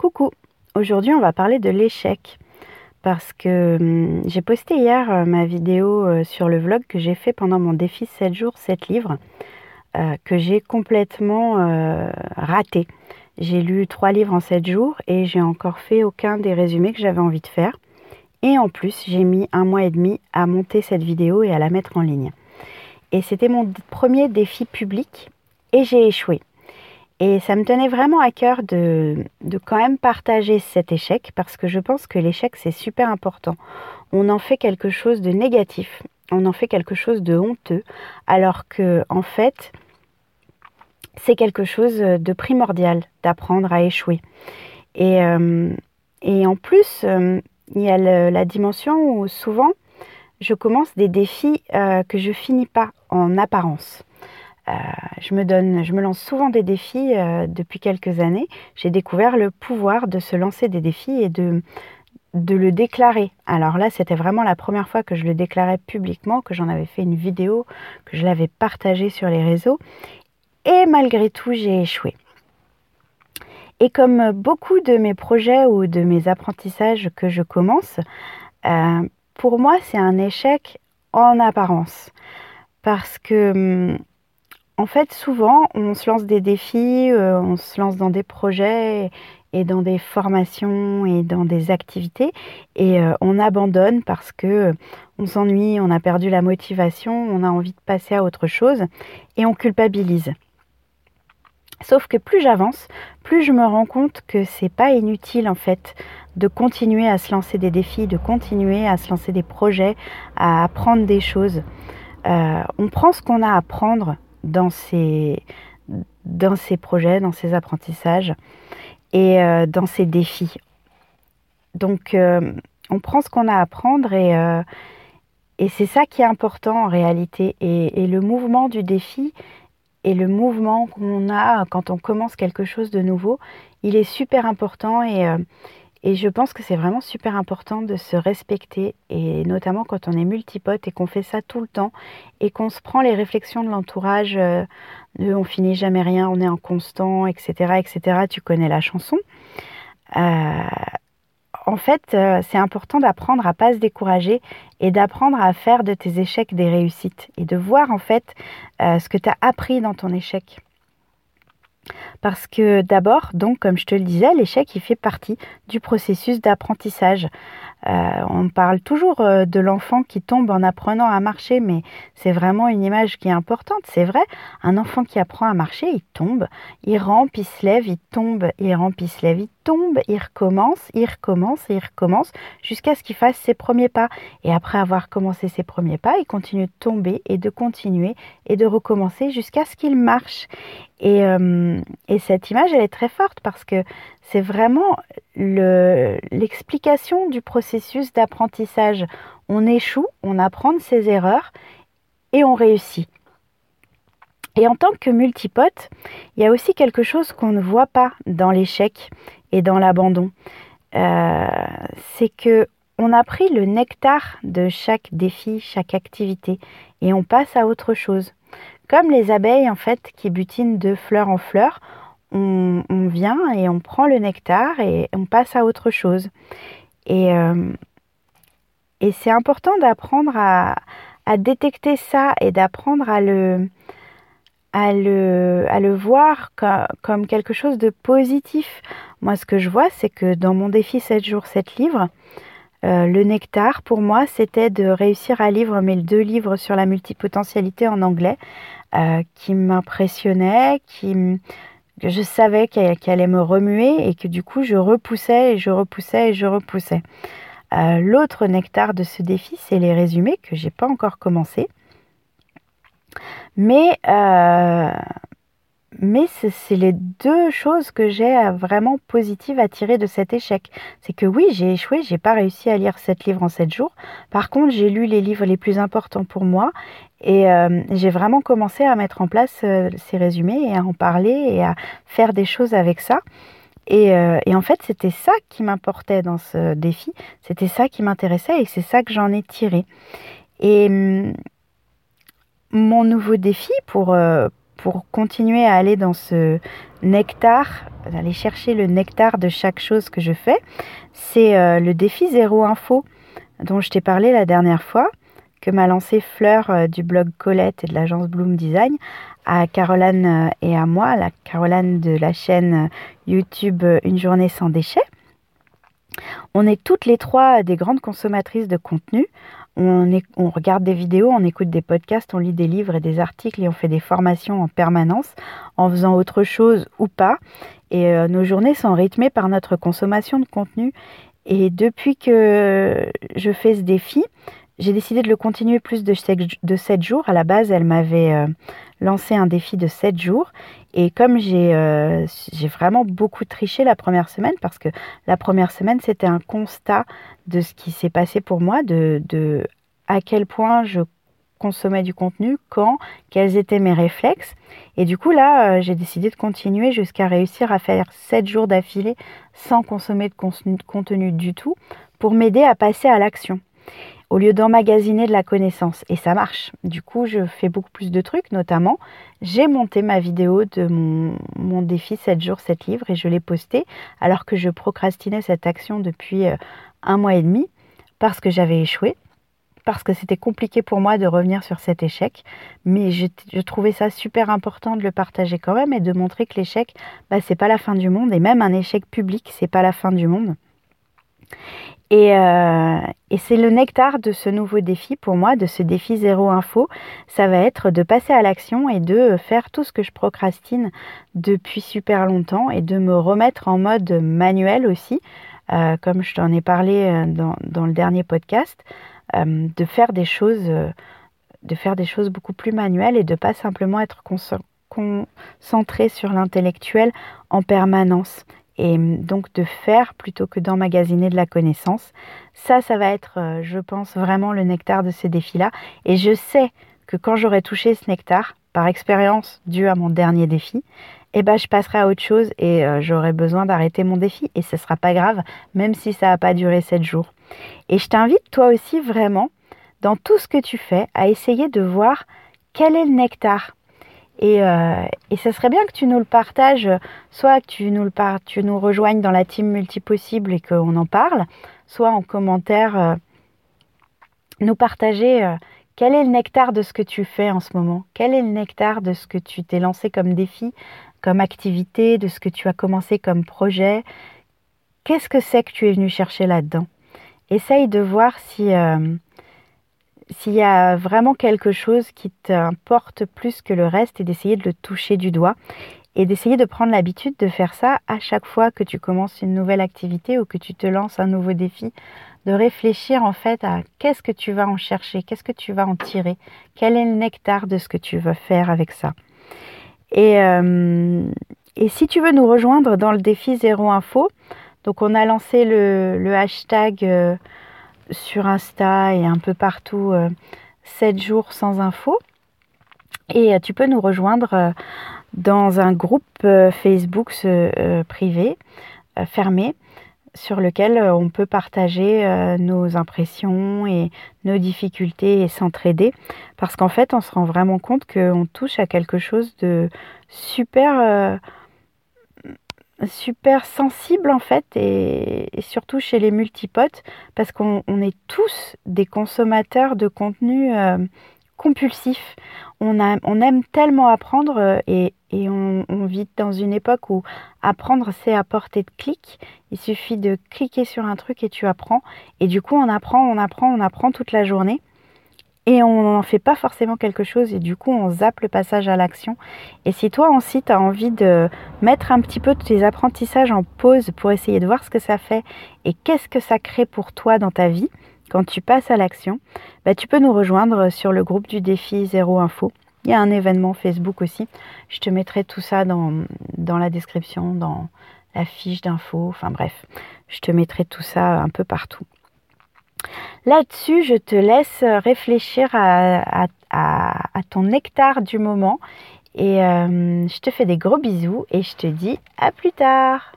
Coucou, aujourd'hui on va parler de l'échec parce que hum, j'ai posté hier euh, ma vidéo euh, sur le vlog que j'ai fait pendant mon défi 7 jours 7 livres euh, que j'ai complètement raté. J'ai lu 3 livres en 7 jours et j'ai encore fait aucun des résumés que j'avais envie de faire. Et en plus, j'ai mis un mois et demi à monter cette vidéo et à la mettre en ligne. Et c'était mon premier défi public et j'ai échoué. Et ça me tenait vraiment à cœur de, quand même partager cet échec parce que je pense que l'échec c'est super important. On en fait quelque chose de négatif, on en fait quelque chose de honteux, alors que en fait c'est quelque chose de primordial d'apprendre à échouer. Et, euh, en plus, euh, il y a la dimension où souvent je commence des défis euh, que je finis pas en apparence. Euh, je me donne, je me lance souvent des défis euh, depuis quelques années. J'ai découvert le pouvoir de se lancer des défis et de, le déclarer. Alors là, c'était vraiment la première fois que je le déclarais publiquement, que j'en avais fait une vidéo, que je l'avais partagée sur les réseaux. Et malgré tout, j'ai échoué. Et comme beaucoup de mes projets ou de mes apprentissages que je commence, euh, pour moi, c'est un échec en apparence. Parce que hum, en fait, souvent, on se lance des défis, euh, on se lance dans des projets et dans des formations et dans des activités et euh, on abandonne parce que on s'ennuie, on a perdu la motivation, on a envie de passer à autre chose et on culpabilise. Sauf que plus j'avance, plus je me rends compte que c'est pas inutile en fait de continuer à se lancer des défis, de continuer à se lancer des projets, à apprendre des choses. Euh, on prend ce qu'on a à apprendre dans ces, dans ces projets, dans ces apprentissages et euh, dans ces défis. Donc, euh, on prend ce qu'on a à apprendre et, euh, et c'est ça qui est important en réalité. Et, et, le mouvement du défi et le mouvement qu'on a quand on commence quelque chose de nouveau, il est super important et, et je pense que c'est vraiment super important de se respecter, et notamment quand on est multipote et qu'on fait ça tout le temps, et qu'on se prend les réflexions de l'entourage, euh, on finit jamais rien, on est en constant, etc., etc. Tu connais la chanson. Euh, en fait, euh, c'est important d'apprendre à pas se décourager et d'apprendre à faire de tes échecs des réussites et de voir en fait ce que tu as appris dans ton échec. Parce que d'abord, donc comme je te le disais, l'échec il fait partie du processus d'apprentissage. Euh, on parle toujours euh, de l'enfant qui tombe en apprenant à marcher, mais c'est vraiment une image qui est importante. C'est vrai, un enfant qui apprend à marcher, il tombe, il rampe, il se lève, il tombe, il rampe, il se lève, il tombe, il recommence, il recommence, il recommence, jusqu'à ce qu'il fasse ses premiers pas. Et après avoir commencé ses premiers pas, il continue de tomber et de continuer et de recommencer jusqu'à ce qu'il marche. Et, euh, et, cette image, elle est très forte parce que c'est vraiment l'explication du processus d'apprentissage. On échoue, on apprend de ses erreurs et on réussit. Et en tant que multipote, il y a aussi quelque chose qu'on ne voit pas dans l'échec et dans l'abandon. Euh, c'est que on a pris le nectar de chaque défi, chaque activité, et on passe à autre chose. Comme les abeilles en fait qui butinent de fleur en fleur, on, vient et on prend le nectar et on passe à autre chose. Et, euh, et c'est important d'apprendre à, à, détecter ça et d'apprendre à le, à le, à le voir comme, comme, quelque chose de positif. Moi, ce que je vois, c'est que dans mon défi 7 jours, 7 livres, euh, le nectar, pour moi, c'était de réussir à lire mes deux livres sur la multipotentialité en anglais, euh, qui m'impressionnait, qui que je savais qu'elle allait me remuer et que du coup je repoussais et je repoussais et je repoussais. Euh, l'autre nectar de ce défi, c'est les résumés que j'ai pas encore commencé. Mais euh, mais c'est les deux choses que j'ai vraiment positives à tirer de cet échec. C'est que oui, j'ai échoué, j'ai pas réussi à lire sept livres en sept jours. Par contre, j'ai lu les livres les plus importants pour moi et euh, j'ai vraiment commencé à mettre en place euh, ces résumés et à en parler et à faire des choses avec ça. Et, euh, et en fait, c'était ça qui m'importait dans ce défi, c'était ça qui m'intéressait et c'est ça que j'en ai tiré. Et hum, mon nouveau défi pour pour continuer à aller dans ce nectar, aller chercher le nectar de chaque chose que je fais, c'est euh, le défi zéro info dont je t'ai parlé la dernière fois, que m'a lancé Fleur euh, du blog Colette et de l'agence Bloom Design à Caroline euh, et à moi, la Caroline de la chaîne YouTube Une journée sans déchets. On est toutes les trois des grandes consommatrices de contenu. On, regarde des vidéos, on écoute des podcasts, on lit des livres et des articles et on fait des formations en permanence en faisant autre chose ou pas. Et euh, nos journées sont rythmées par notre consommation de contenu. Et depuis que je fais ce défi, j'ai décidé de le continuer plus de 7 jours. À la base, elle m'avait euh, lancé un défi de 7 jours. Et comme euh, j'ai vraiment beaucoup triché la première semaine, parce que la première semaine, c'était un constat de ce qui s'est passé pour moi, de, à quel point je consommais du contenu, quand, quels étaient mes réflexes. Et du coup, là, euh, j'ai décidé de continuer jusqu'à réussir à faire 7 jours d'affilée sans consommer de contenu du tout pour m'aider à passer à l'action au lieu d'emmagasiner de la connaissance. Et ça marche. Du coup, je fais beaucoup plus de trucs, notamment, j'ai monté ma vidéo de mon, défi 7 jours, 7 livres et je l'ai postée alors que je procrastinais cette action depuis euh, un mois et demi parce que j'avais échoué parce que c'était compliqué pour moi de revenir sur cet échec, mais je, trouvais ça super important de le partager quand même et de montrer que l'échec, bah, c'est pas la fin du monde et même un échec public, c'est pas la fin du monde. Euh, et, c'est le nectar de ce nouveau défi pour moi, de ce défi zéro info. Ça va être de passer à l'action et de faire tout ce que je procrastine depuis super longtemps et de me remettre en mode manuel aussi, euh, comme je t'en ai parlé euh, dans, le dernier podcast, de faire des choses, de faire des choses beaucoup plus manuelles et de pas simplement être concentré sur l'intellectuel en permanence et donc de faire plutôt que d'emmagasiner de la connaissance. Ça, ça va être, euh, je pense, vraiment le nectar de ces défis-là. Et je sais que quand j'aurai touché ce nectar, par expérience due à mon dernier défi, eh ben, je passerai à autre chose et euh, j'aurai besoin d'arrêter mon défi. Et ce ne sera pas grave, même si ça n'a pas duré 7 jours. Et je t'invite, toi aussi, vraiment, dans tout ce que tu fais, à essayer de voir quel est le nectar et, euh, ce serait bien que tu nous le partages, soit que tu nous, le nous rejoignes dans la team multipossible et qu'on en parle, soit en commentaire, euh, nous partager euh, quel est le nectar de ce que tu fais en ce moment, quel est le nectar de ce que tu t'es lancé comme défi, comme activité, de ce que tu as commencé comme projet? Qu'est-ce que c'est que tu es venu chercher là-dedans? Essaye de voir si s'il y a vraiment quelque chose qui t'importe plus que le reste et d'essayer de le toucher du doigt et d'essayer de prendre l'habitude de faire ça à chaque fois que tu commences une nouvelle activité ou que tu te lances un nouveau défi, de réfléchir en fait à qu'est-ce que tu vas en chercher, qu'est-ce que tu vas en tirer, quel est le nectar de ce que tu veux faire avec ça. Et, euh, si tu veux nous rejoindre dans le défi Zéro Info, donc on a lancé le, hashtag... Euh, sur Insta et un peu partout 7 euh, jours sans info. Et euh, tu peux nous rejoindre euh, dans un groupe Facebook privé, fermé, sur lequel on peut partager nos impressions et nos difficultés et s'entraider. Parce qu'en fait, on se rend vraiment compte qu'on touche à quelque chose de super super sensible en fait et, surtout chez les multipotes parce qu'on est tous des consommateurs de contenu euh, compulsif. On, aime tellement apprendre euh, et, et on, on, vit dans une époque où apprendre c'est à portée de clic. Il suffit de cliquer sur un truc et tu apprends. Et du coup on apprend, on apprend, on apprend toute la journée et on n'en fait pas forcément quelque chose et du coup on zappe le passage à l'action. Et si toi aussi tu as envie de mettre un petit peu tes apprentissages en pause pour essayer de voir ce que ça fait et qu'est-ce que ça crée pour toi dans ta vie quand tu passes à l'action, bah, tu peux nous rejoindre sur le groupe du défi Zéro Info. Il y a un événement Facebook aussi. Je te mettrai tout ça dans, dans la description, dans la fiche d'info. Enfin bref, je te mettrai tout ça un peu partout. Là-dessus, je te laisse réfléchir à, ton nectar du moment et euh, je te fais des gros bisous et je te dis à plus tard.